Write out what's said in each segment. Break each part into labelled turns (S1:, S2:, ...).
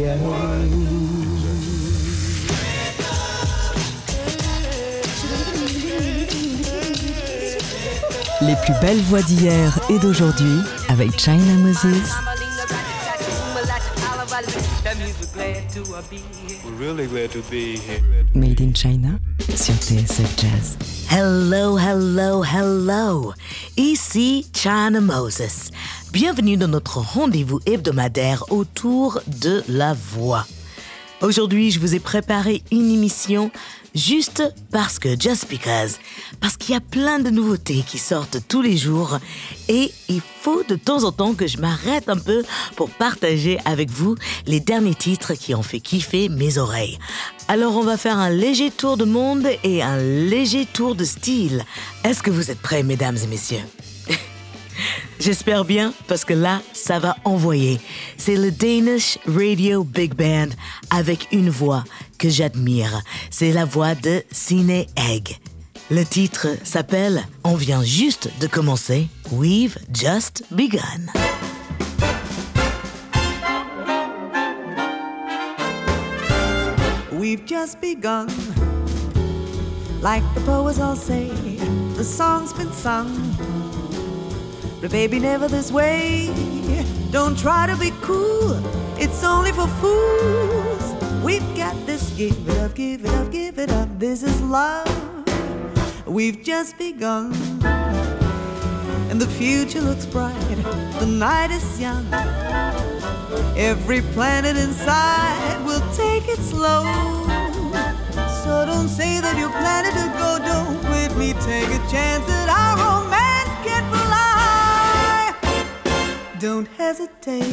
S1: Les plus belles voix d'hier et d'aujourd'hui avec China Moses. Made in China sur TSF Jazz.
S2: Hello, hello, hello. Ici China Moses. Bienvenue dans notre rendez-vous hebdomadaire autour de la voix. Aujourd'hui, je vous ai préparé une émission juste parce que, just because, parce qu'il y a plein de nouveautés qui sortent tous les jours et il faut de temps en temps que je m'arrête un peu pour partager avec vous les derniers titres qui ont fait kiffer mes oreilles. Alors on va faire un léger tour de monde et un léger tour de style. Est-ce que vous êtes prêts, mesdames et messieurs? J'espère bien parce que là, ça va envoyer. C'est le Danish Radio Big Band avec une voix que j'admire. C'est la voix de Cine Egg. Le titre s'appelle On vient juste de commencer. We've just begun.
S3: We've just begun. Like the poets all say, the song's been sung. But baby, never this way. Don't try to be cool, it's only for fools. We've got this, give it up, give it up, give it up. This is love. We've just begun. And the future looks bright, the night is young. Every planet inside will take it slow. So don't say that you're planning to go, don't quit me, take a chance that our romance Don't hesitate,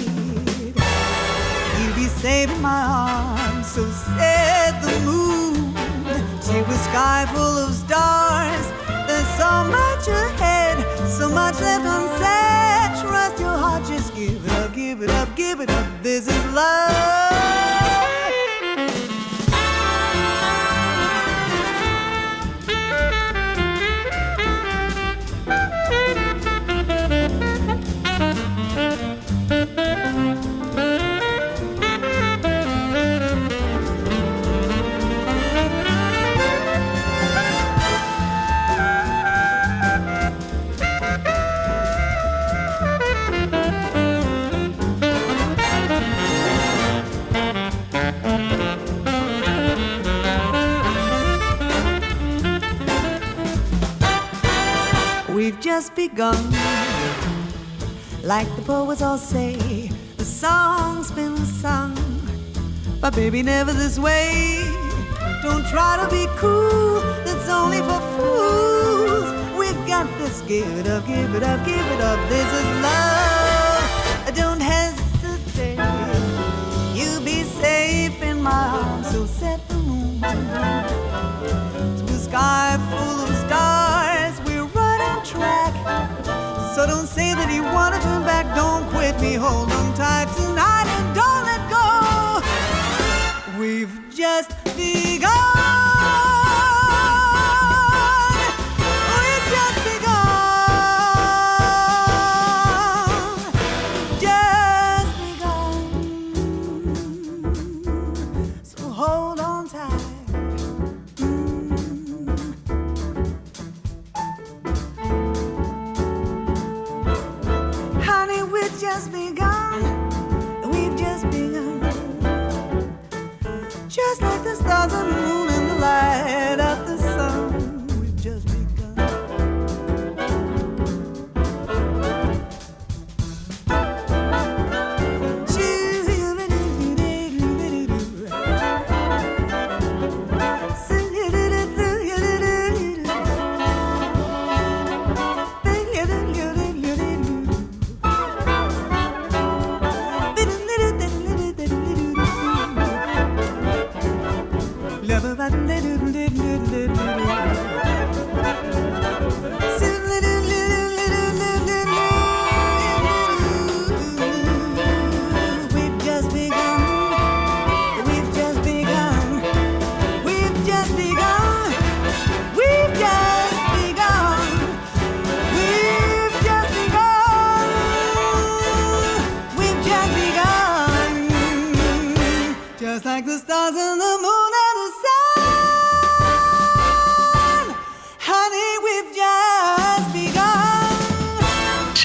S3: you'll be safe in my arms. So said the moon to a sky full of stars. There's so much ahead, so much left unsaid. Trust your heart, just give it up, give it up, give it up. This is love. Just begun. Like the poets all say, the song's been sung. But baby, never this way. Don't try to be cool, that's only for fools. We've got this, give it up, give it up, give it up. This is love. Don't hesitate. You'll be safe in my arms, so set the moon a sky just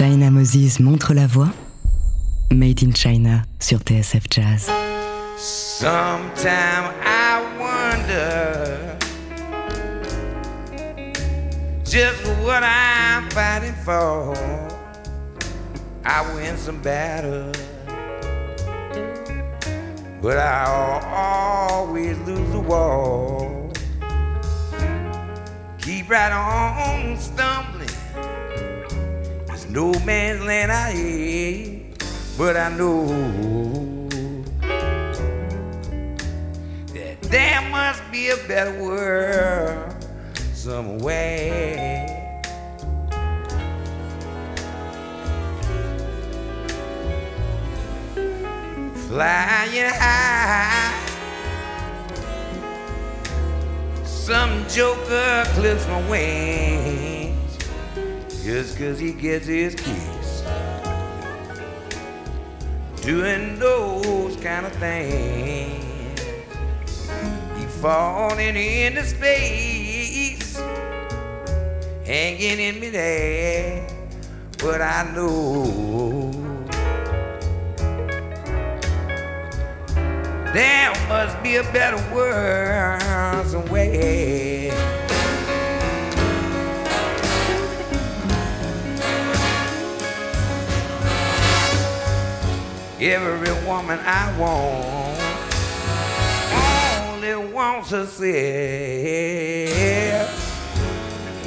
S1: Moses montre la voie. Made in China sur TSF Jazz.
S4: Sometime I wonder just what I'm fighting for. I win some battles, but I always lose the war. Keep right on stumbling. No man's land I hate, but I know that there must be a better world somewhere. Flying high, some joker clips my wings just 'cause he gets his kicks. Doing those kind of things. He falling into space, hanging in midair. But I know there must be a better world somewhere. Every woman I want only wants herself.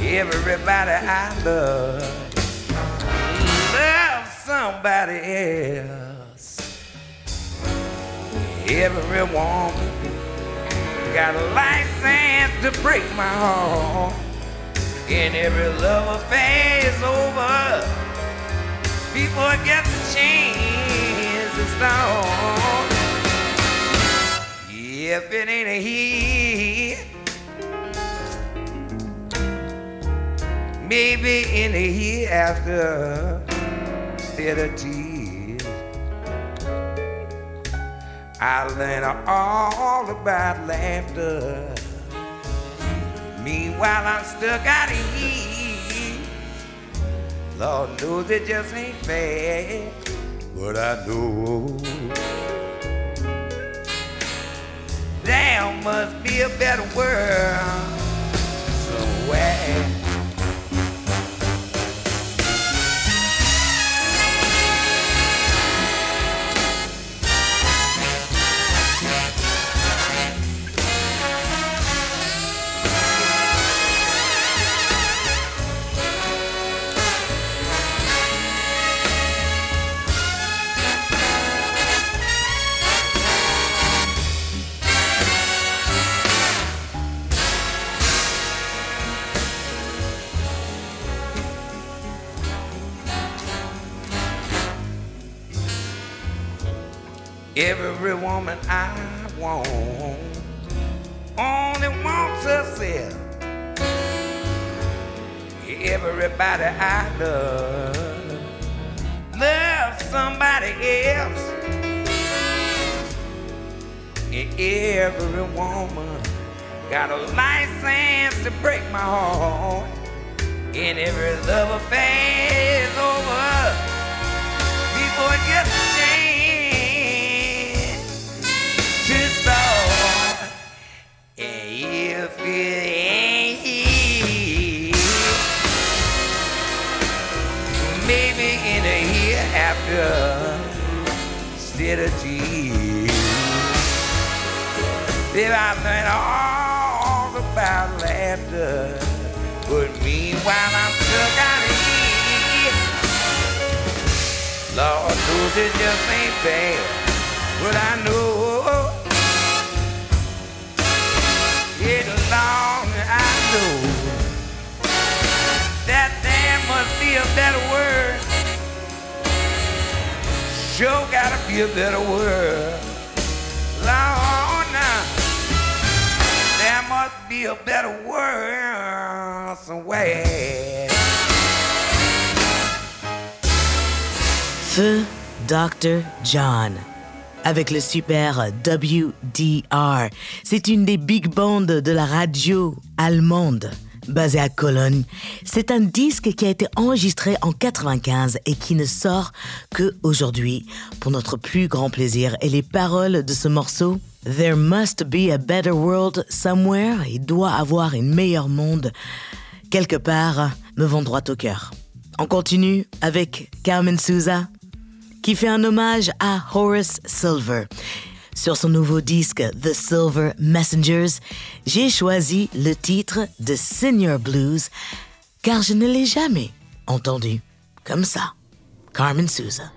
S4: Everybody I love loves somebody else. Every woman got a license to break my heart. And every love affair is over before I get the chance to start. If it ain't a he, maybe in the hereafter, instead of tears, I learned all about laughter. Meanwhile, I'm stuck out of here. Lord knows it just ain't fair, but I know there must be a better world somewhere. Woman I want only wants herself. Everybody I love loves somebody else. Every woman got a license to break my heart. And every love affair is over before it gets maybe in a year after, instead of tears, then I learned all about laughter. But meanwhile, I'm stuck out here. Lord knows it just ain't fair. But I know
S2: Feu Dr. John. Avec le super WDR. C'est une des big bands de la radio allemande. Basé à Cologne. C'est un disque qui a été enregistré en 95 et qui ne sort que aujourd'hui pour notre plus grand plaisir. Et les paroles de ce morceau There must be a better world somewhere. Il doit avoir un meilleur monde quelque part me vont droit au cœur. On continue avec Carmen Souza qui fait un hommage à Horace Silver. Sur son nouveau disque The Silver Messengers, j'ai choisi le titre de Senior Blues car je ne l'ai jamais entendu comme ça. Carmen Souza.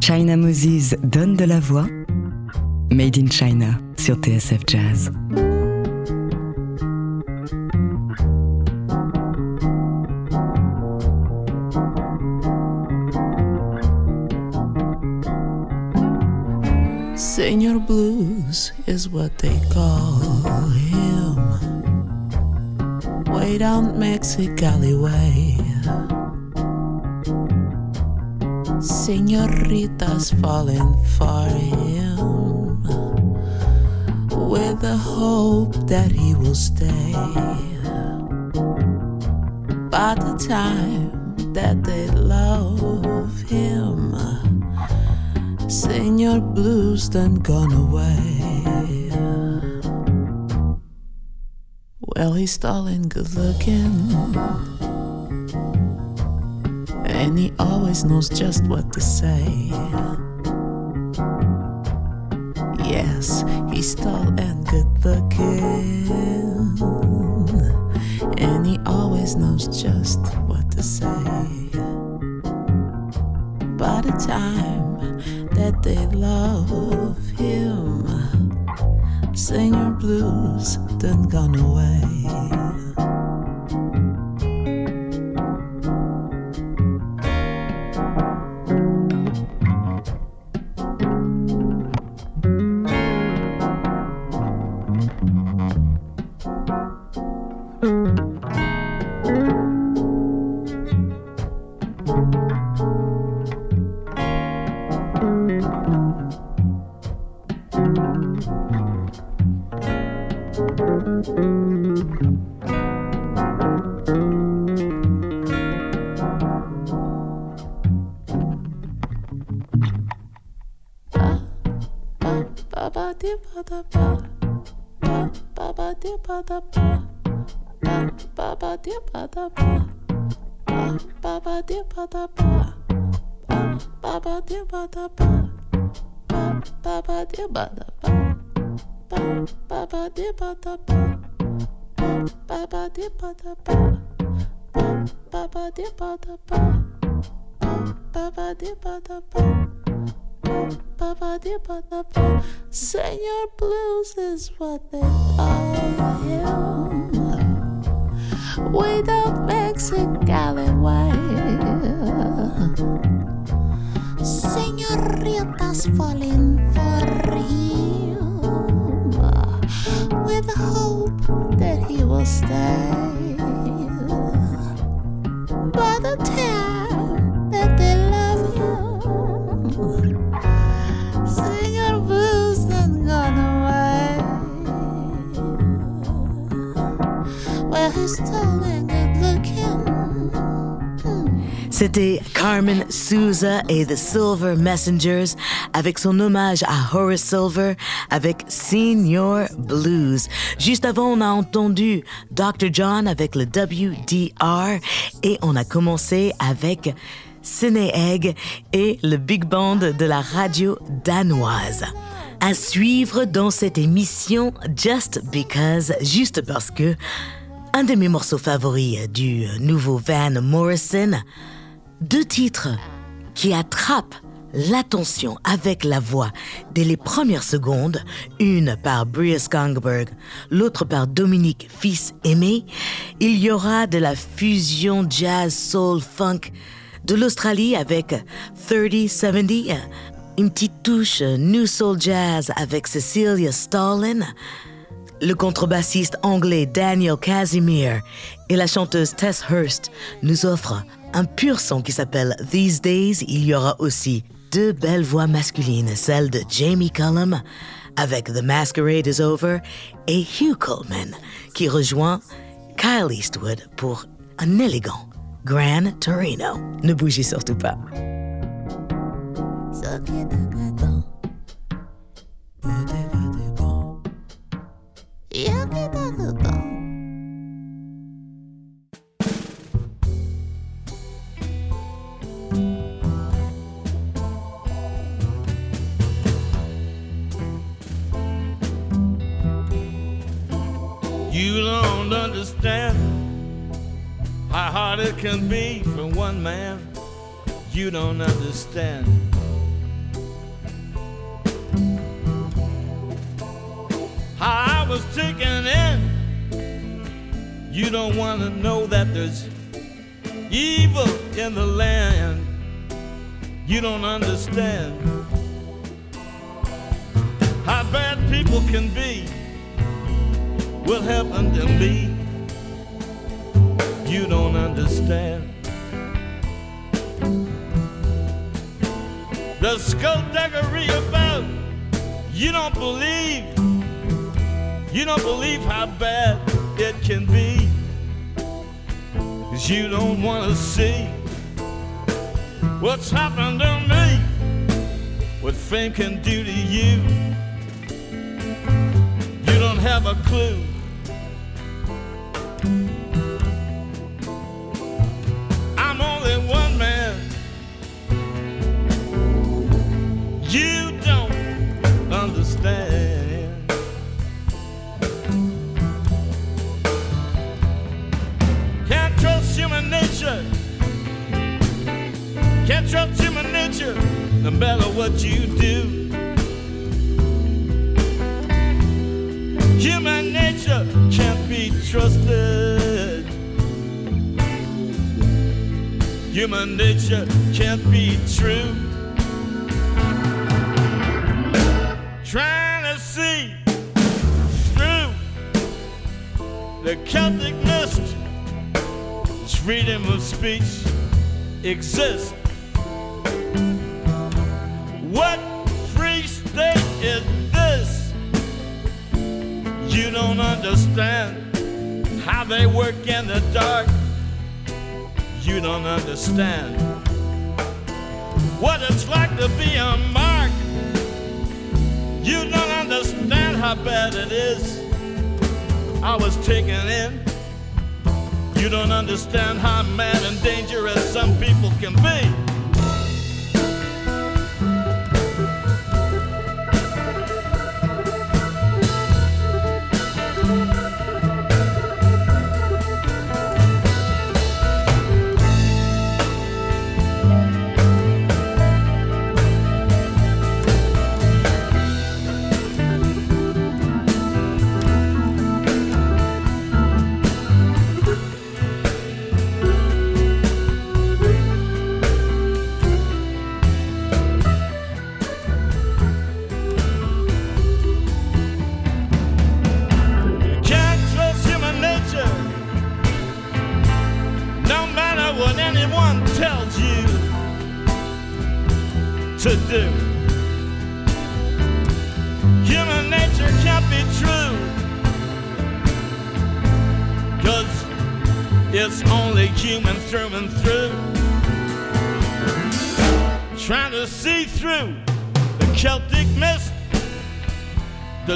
S1: China Moses donne de la voix. Made in China sur TSF Jazz.
S5: Is what they call him. Way down Mexicali way. Senoritas falling for him with the hope that he will stay. By the time that they love him, Senor Blues done gone away. Well, he's tall and good looking. And he always knows just what to say. Yes, he's tall and good looking. And he always knows just what to say. By the time that they love him, Senor Blues done gone away. da ba ba ba ba di ba da ba ba ba dear, di ba da ba ba ba ba di ba da ba ba ba ba di ba da ba ba ba ba di ba da ba ba ba ba di ba da ba ba ba ba di ba da ba ba ba ba di ba da ba Senor Blues is what they call him. Way down Mexicali way. Senoritas falling for him with hope that he will stay. By the time that they love him,
S2: C'était Carmen Souza et The Silver Messengers avec son hommage à Horace Silver avec Senior Blues. Juste avant, on a entendu Dr. John avec le WDR et on a commencé avec Ciné Egg et le Big Band de la radio danoise. À suivre dans cette émission Just Because, juste parce que un de mes morceaux favoris du nouveau Van Morrison, deux titres qui attrapent l'attention avec la voix dès les premières secondes, une par Bria Skangberg, l'autre par Dominique Fils-Aimé, il y aura de la fusion jazz, soul, funk de l'Australie avec 3070, une petite touche New Soul Jazz avec Cecilia Stalin, le contrebassiste anglais Daniel Casimir et la chanteuse Tess Hurst nous offrent un pur son qui s'appelle These Days. Il y aura aussi deux belles voix masculines, celle de Jamie Cullum avec The Masquerade is Over et Hugh Coleman qui rejoint Kyle Eastwood pour un élégant Gran Torino. Ne bougez surtout pas.
S6: You don't understand how hard it can be for one man. You don't understand. Taken in. You don't want to know that there's evil in the land. You don't understand how bad people can be will happen to me. You don't understand. The skullduggery about you don't believe. You don't believe how bad it can be. Cause you don't wanna see what's happened to me, what fame can do to you. You don't have a clue. Nature. Can't trust human nature no matter what you do. Human nature can't be trusted. Human nature can't be true. Trying to see through the Celtic mist. Freedom of speech exists. What free state is this? You don't understand how they work in the dark. You don't understand what it's like to be a mark. You don't understand how bad it is. I was taken in. You don't understand how mad and dangerous some people can be.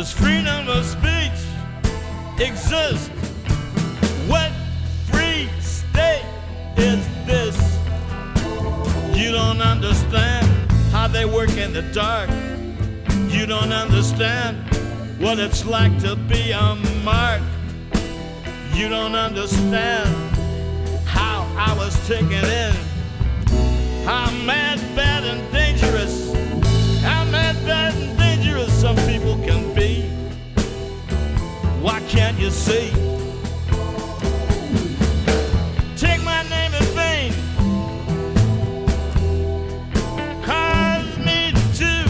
S6: Does freedom of speech exist? What free state is this? You don't understand how they work in the dark. You don't understand what it's like to be a mark. You don't understand how I was taken in. How mad, bad, and dangerous. How mad, bad, and dangerous some people can can't you see? Take my name in vain. Cause me to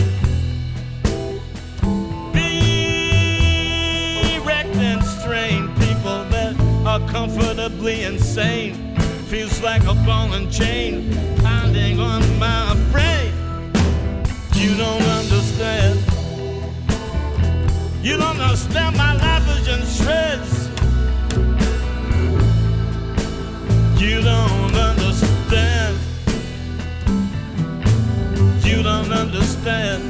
S6: be wrecked and strained. People that are comfortably insane. Feels like a ball and chain pounding on my brain. You don't understand. You don't understand my life You don't understand. You don't understand.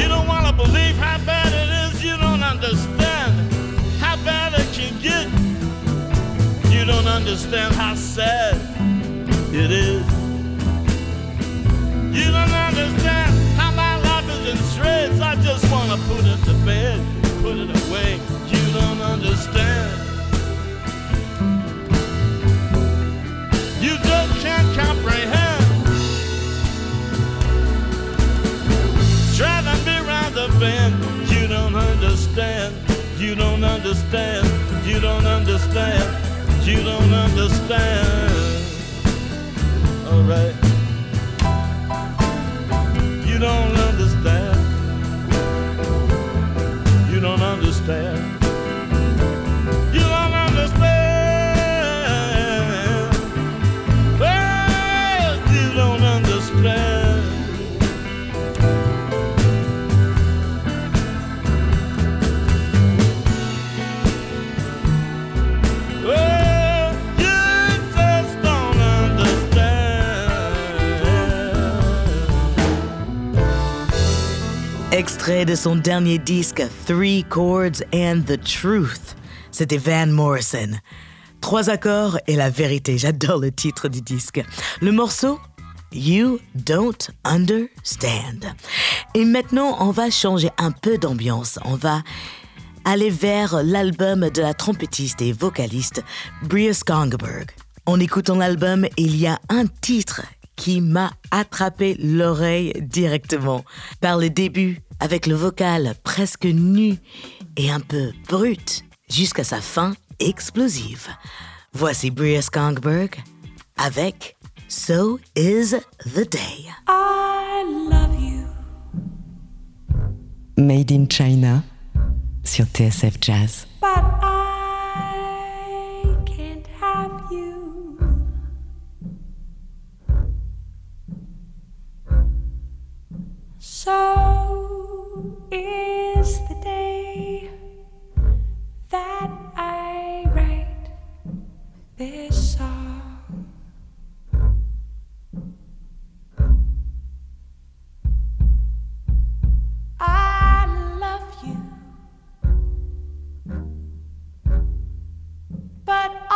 S6: You don't want to believe how bad it is. You don't understand how bad it can get. You don't understand how sad it is. You don't understand how my life is in shreds. I just want to put it to bed, put it away. You don't understand. You just can't comprehend. Driving me round the bend. You don't understand. You don't understand. You don't understand. You don't understand. Alright. You don't understand. You don't understand.
S2: De son dernier disque Three Chords and the Truth. C'était Van Morrison. Trois accords et la vérité. J'adore le titre du disque. Le morceau You Don't Understand. Et maintenant, on va changer un peu d'ambiance. On va aller vers l'album de la trompettiste et vocaliste Bria Skongberg. En écoutant l'album, il y a un titre qui m'a attrapé l'oreille directement. Par le début, avec le vocal presque nu et un peu brut, jusqu'à sa fin explosive. Voici Bria Skongberg avec So Is the Day.
S3: I love you.
S1: Made in China sur TSF Jazz.
S3: But I can't have you. So is the day that I write this song. I love you,
S7: but.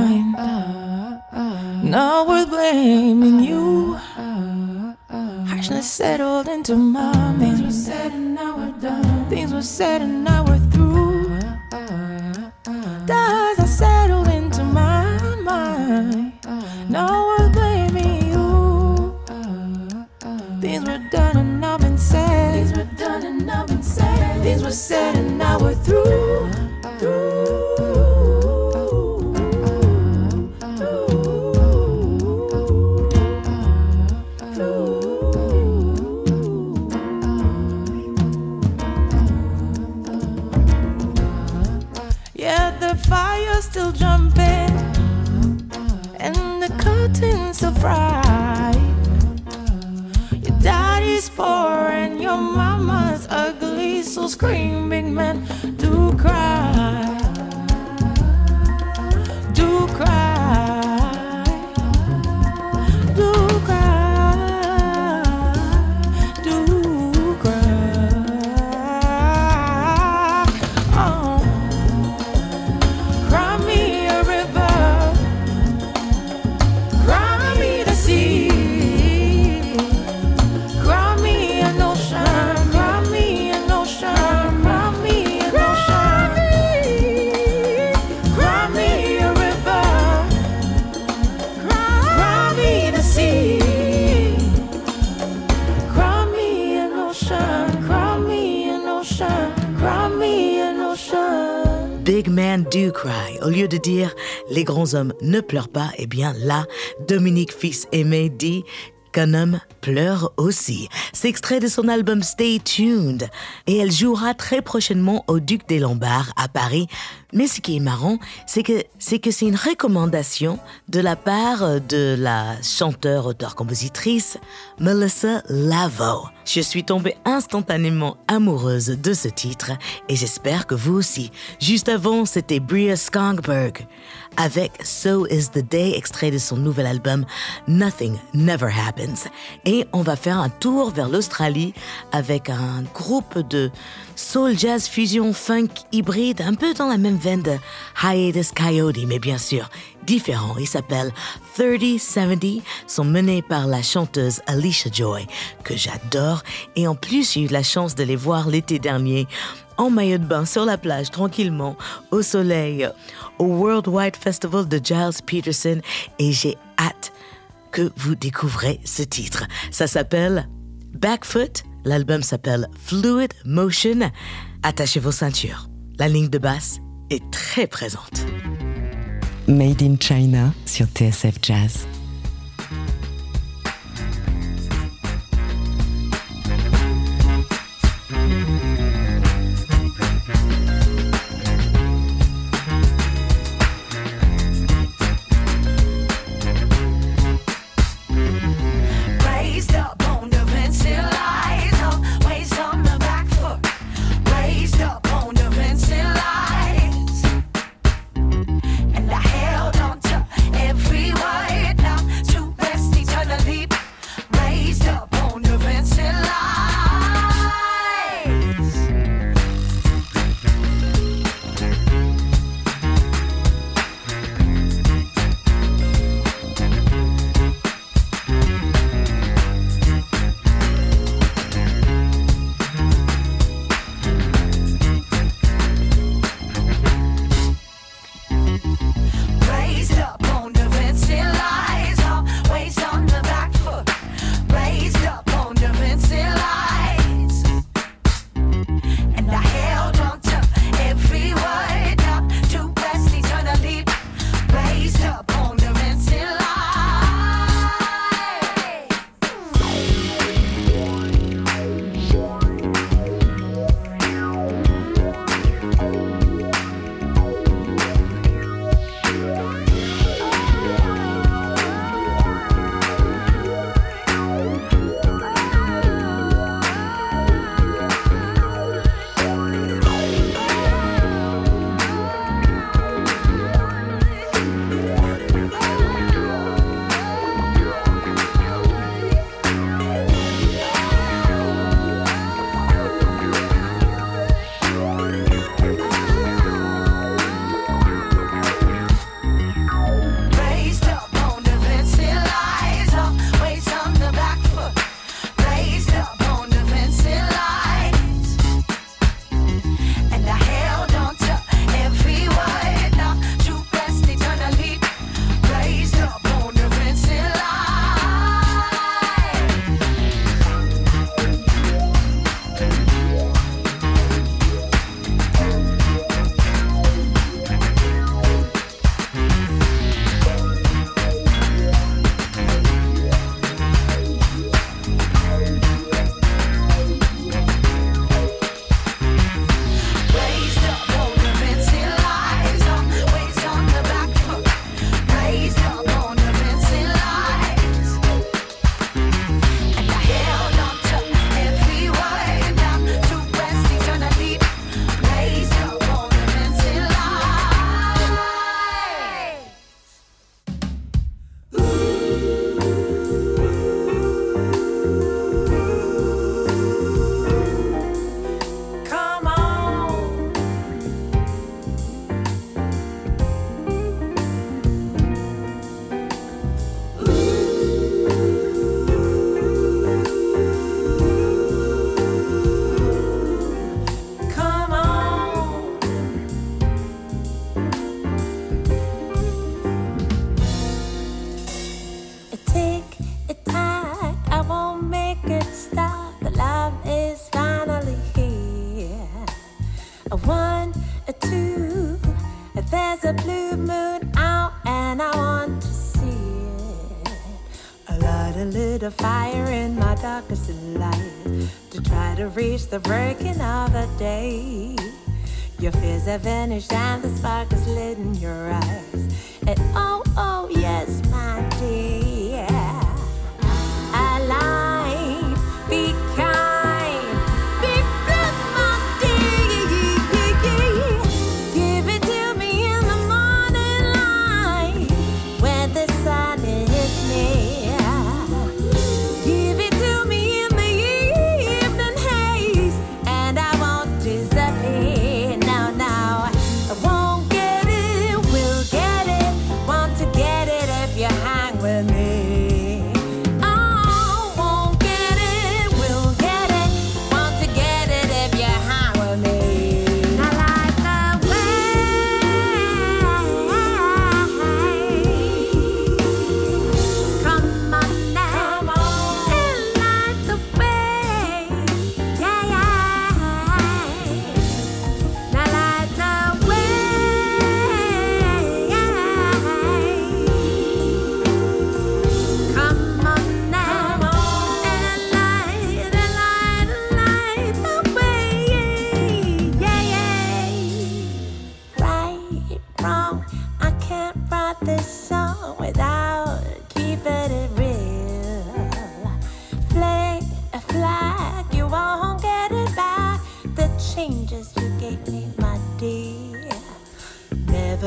S2: Do Cry. Au lieu de dire les grands hommes ne pleurent pas, eh bien là, Dominique Fils Aimé dit qu'un homme pleure aussi. C'est extrait de son album Stay Tuned et elle jouera très prochainement au Duc des Lombards à Paris. Mais ce qui est marrant, c'est que c'est que c'est une recommandation de la part de la chanteure, auteure, compositrice Melissa Lavo. Je suis tombée instantanément amoureuse de ce titre et j'espère que vous aussi. Juste avant, c'était Bria Skongberg avec So Is the Day, extrait de son nouvel album Nothing Never Happens. Et on va faire un tour vers l'Australie avec un groupe de soul jazz fusion funk hybride, un peu dans la même veine de Hiatus Coyote, mais bien sûr différent. Il s'appelle 3070, sont menés par la chanteuse Alicia Joy, que j'adore. Et en plus, j'ai eu la chance de les voir l'été dernier en maillot de bain sur la plage, tranquillement, au soleil, au Worldwide Festival de Giles Peterson. Et j'ai hâte que vous découvrez ce titre. Ça s'appelle Backfoot. L'album s'appelle Fluid Motion. Attachez vos ceintures. La ligne de basse est très présente.
S7: Made in China sur TSF Jazz.
S8: A
S9: lit a fire in my darkest light to try to reach the breaking of the day. Your fears have vanished and the spark is lit in your eyes. It all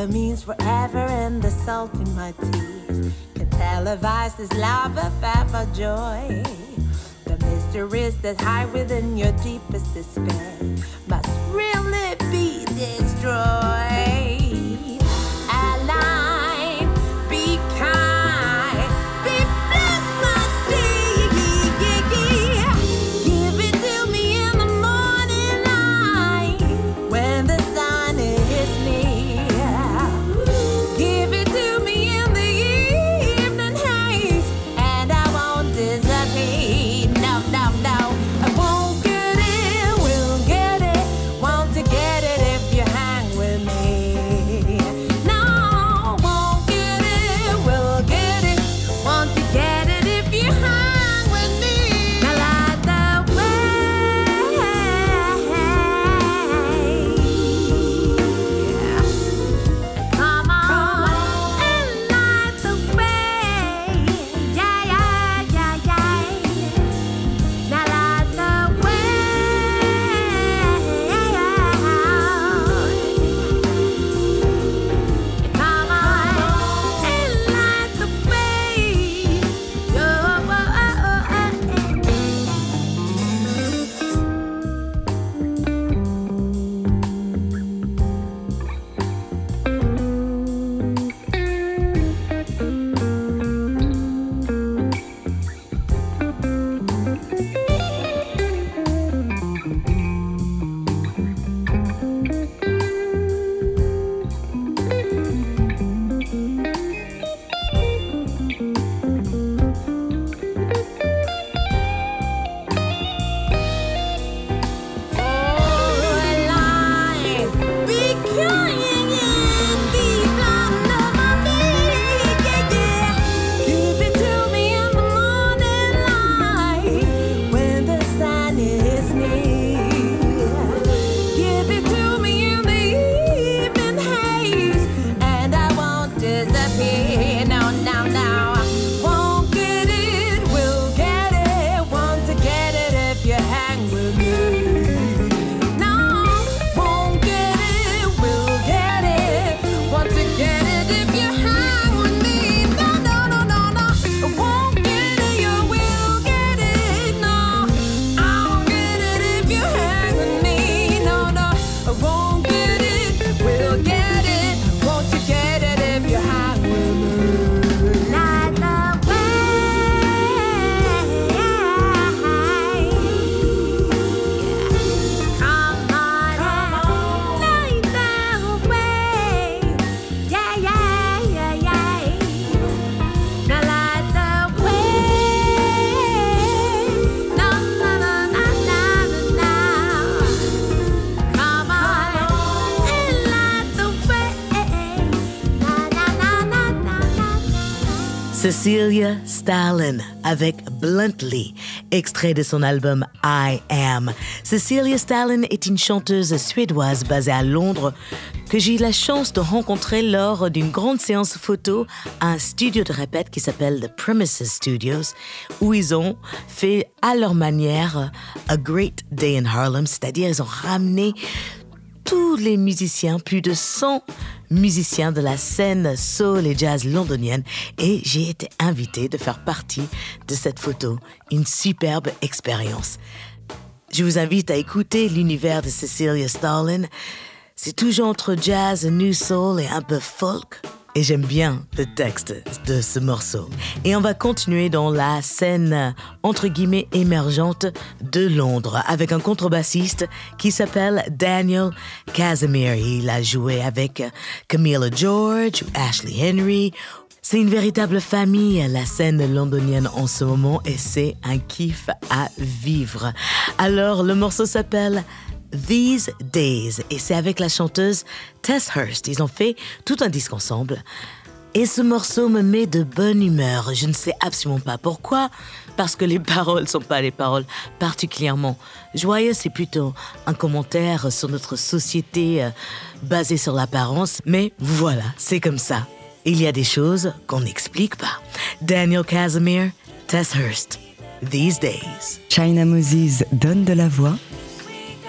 S9: The means forever, and the salt in my teeth can televise this love of ever joy. The mysteries that hide within your deepest despair must really be destroyed.
S2: Cecilia Stalin avec Bluntly, extrait de son album I Am. Cecilia Stalin est une chanteuse suédoise basée à Londres que j'ai eu la chance de rencontrer lors d'une grande séance photo à un studio de répète qui s'appelle The Premises Studios, où ils ont fait à leur manière A Great Day in Harlem, c'est-à-dire ils ont ramené tous les musiciens, plus de 100 musiciens de la scène soul et jazz londonienne et j'ai été invité de faire partie de cette photo. Une superbe expérience. Je vous invite à écouter l'univers de Cecilia Stalin. C'est toujours entre jazz, new soul et un peu folk. Et j'aime bien le texte de ce morceau. Et on va continuer dans la scène entre guillemets émergente de Londres avec un contrebassiste qui s'appelle Daniel Casimir. Il a joué avec Camilla George Ashley Henry. C'est une véritable famille, la scène londonienne en ce moment, et c'est un kiff à vivre. Alors, le morceau s'appelle These Days et c'est avec la chanteuse Tess Hurst. Ils ont fait tout un disque ensemble. Et ce morceau me met de bonne humeur. Je ne sais absolument pas pourquoi, parce que les paroles sont pas les paroles particulièrement joyeuses. C'est plutôt un commentaire sur notre société euh, basée sur l'apparence. Mais voilà, c'est comme ça. Il y a des choses qu'on n'explique pas. Daniel Casimir, Tess Hurst. These Days.
S1: China Moses donne de la voix.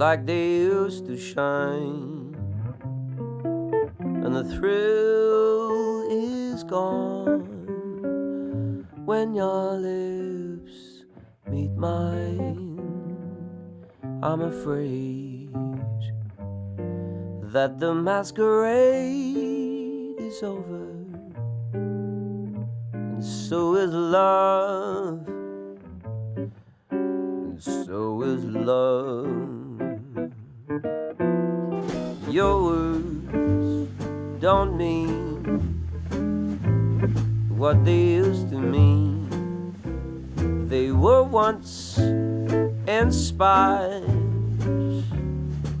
S10: Like they used to shine, and the thrill is gone when your lips meet mine. I'm afraid that the masquerade is over, and so is love, and so is love. Your words don't mean what they used to mean. They were once inspired,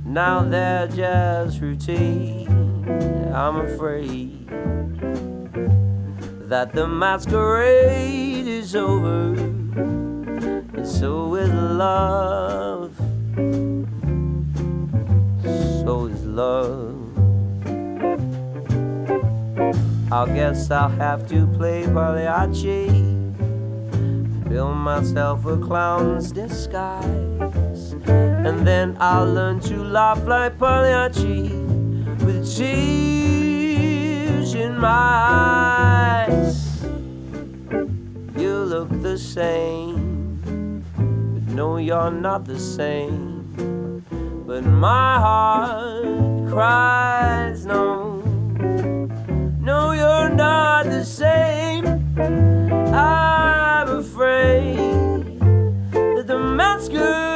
S10: now they're just routine. I'm afraid that the masquerade is over, and so is love. Love. I guess I'll have to play Pagliacci. Build myself a clown's disguise. And then I'll learn to laugh like Pagliacci with tears in my eyes. You look the same, but no, you're not the same. But my heart cries no. No, you're not the same. I'm afraid that the masquerade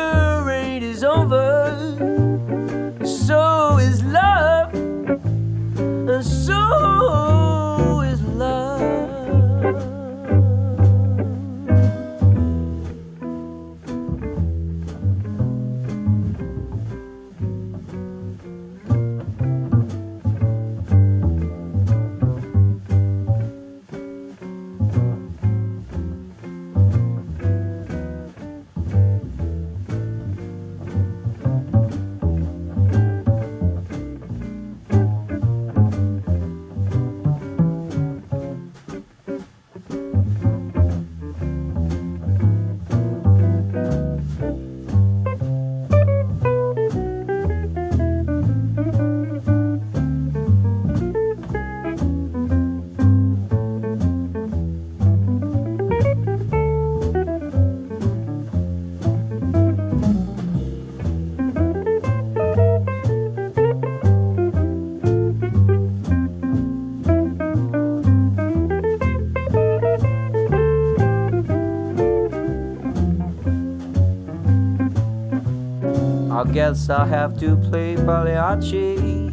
S10: guess I'll have to play Pagliacci.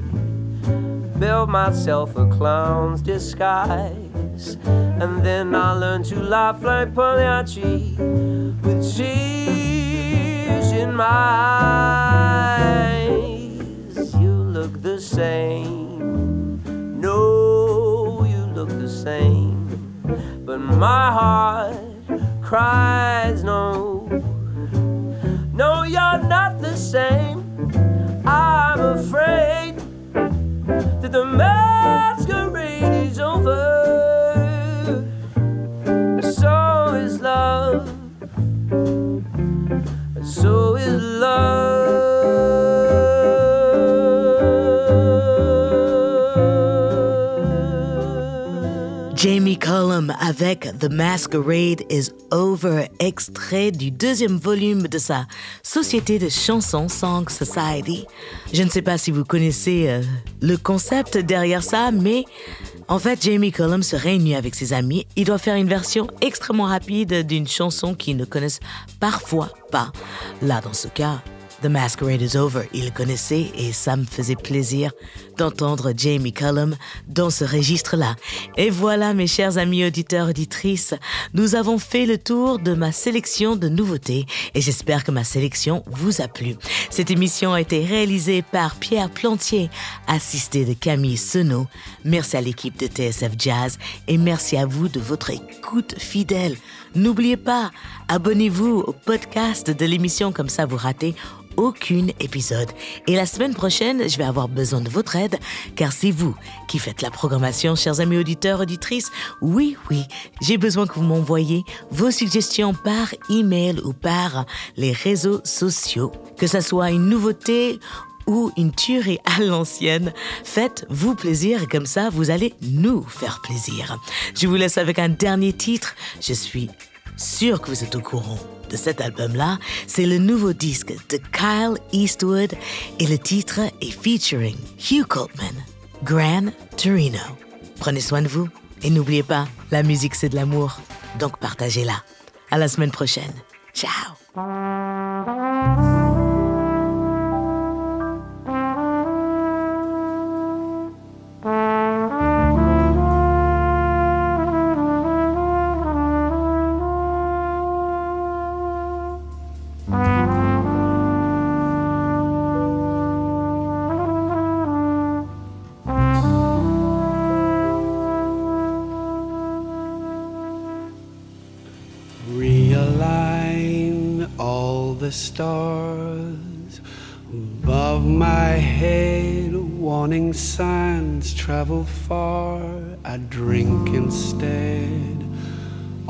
S10: Build myself a clown's disguise. And then I'll learn to laugh like Pagliacci with tears in my eyes. You look the same. No, you look the same. But my heart cries no. You're not the same. I'm afraid that the masquerade
S2: Cullum avec The Masquerade is Over, extrait du deuxième volume de sa société de chansons Song Society. Je ne sais pas si vous connaissez euh, le concept derrière ça, mais en fait, Jamie Cullum se réunit avec ses amis. Il doit faire une version extrêmement rapide d'une chanson qu'ils ne connaissent parfois pas. Là, dans ce cas, The Masquerade is Over, il le connaissait et ça me faisait plaisir d'entendre Jamie Cullum dans ce registre-là. Et voilà, mes chers amis auditeurs, auditrices, nous avons fait le tour de ma sélection de nouveautés et j'espère que ma sélection vous a plu. Cette émission a été réalisée par Pierre Plantier, assisté de Camille Senot. Merci à l'équipe de TSF Jazz et merci à vous de votre écoute fidèle. N'oubliez pas, abonnez-vous au podcast de l'émission comme ça vous ratez aucun épisode. Et la semaine prochaine, je vais avoir besoin de votre aide, car c'est vous qui faites la programmation, chers amis auditeurs, auditrices. Oui, oui, j'ai besoin que vous m'envoyiez vos suggestions par email ou par les réseaux sociaux. Que ça soit une nouveauté ou une tuerie à l'ancienne, faites-vous plaisir comme ça, vous allez nous faire plaisir. Je vous laisse avec un dernier titre. Je suis sûr que vous êtes au courant de cet album-là. C'est le nouveau disque de Kyle Eastwood et le titre est featuring Hugh Coltman, Gran Torino. Prenez soin de vous et n'oubliez pas, la musique c'est de l'amour, donc partagez-la. À la semaine prochaine. Ciao.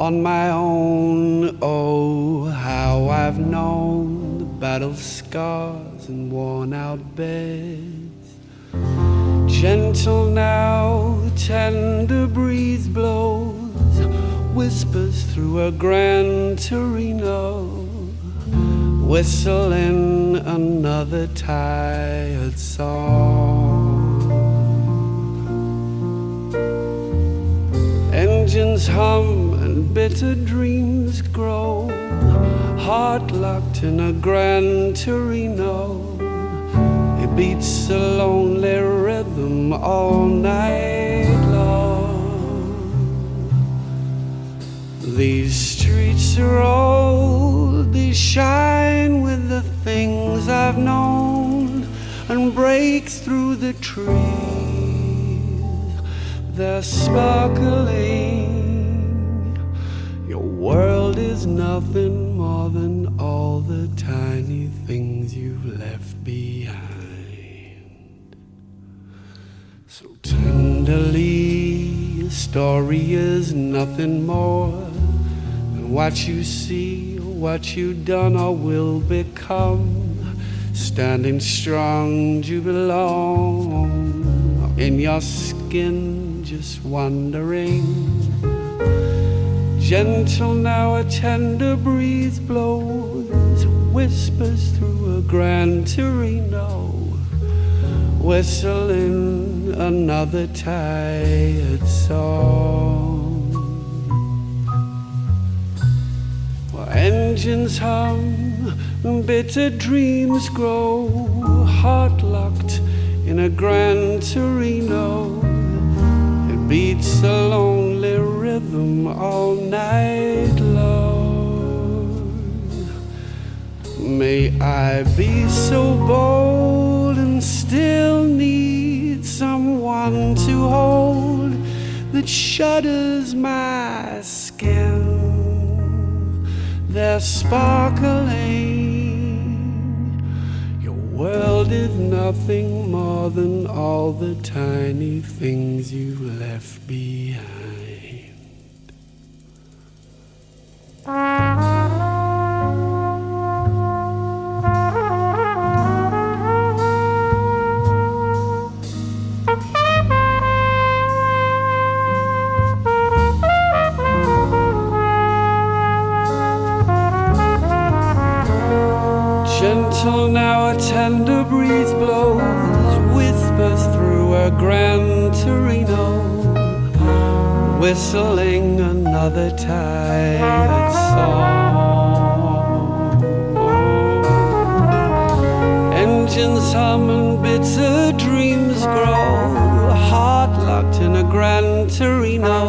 S11: On my own. Oh, how I've known the battle scars and worn out beds. Gentle now, tender breeze blows, whispers through a Gran Torino, whistling another tired song. Engines hum and bitter dreams grow, heart locked in a Gran Torino. It beats a lonely rhythm all night long. These streets are old, they shine with the things I've known and break through the trees. They're sparkling. World is nothing more than all the tiny things you've left behind. So tenderly, a story is nothing more than what you see, what you've done or will become. Standing strong, you belong in your skin, just wondering. Gentle now, a tender breeze blows, whispers through a Gran Torino, whistling another tired song. While engines hum, bitter dreams grow, heart locked in a Gran Torino. Beats a lonely rhythm all night long. May I be so bold and still need someone to hold that shudders my skin. They're sparkling. World is nothing more than all the tiny things you left behind. Whistling another tired song. Engines hum and bitter dreams grow, heart locked in a Gran Torino.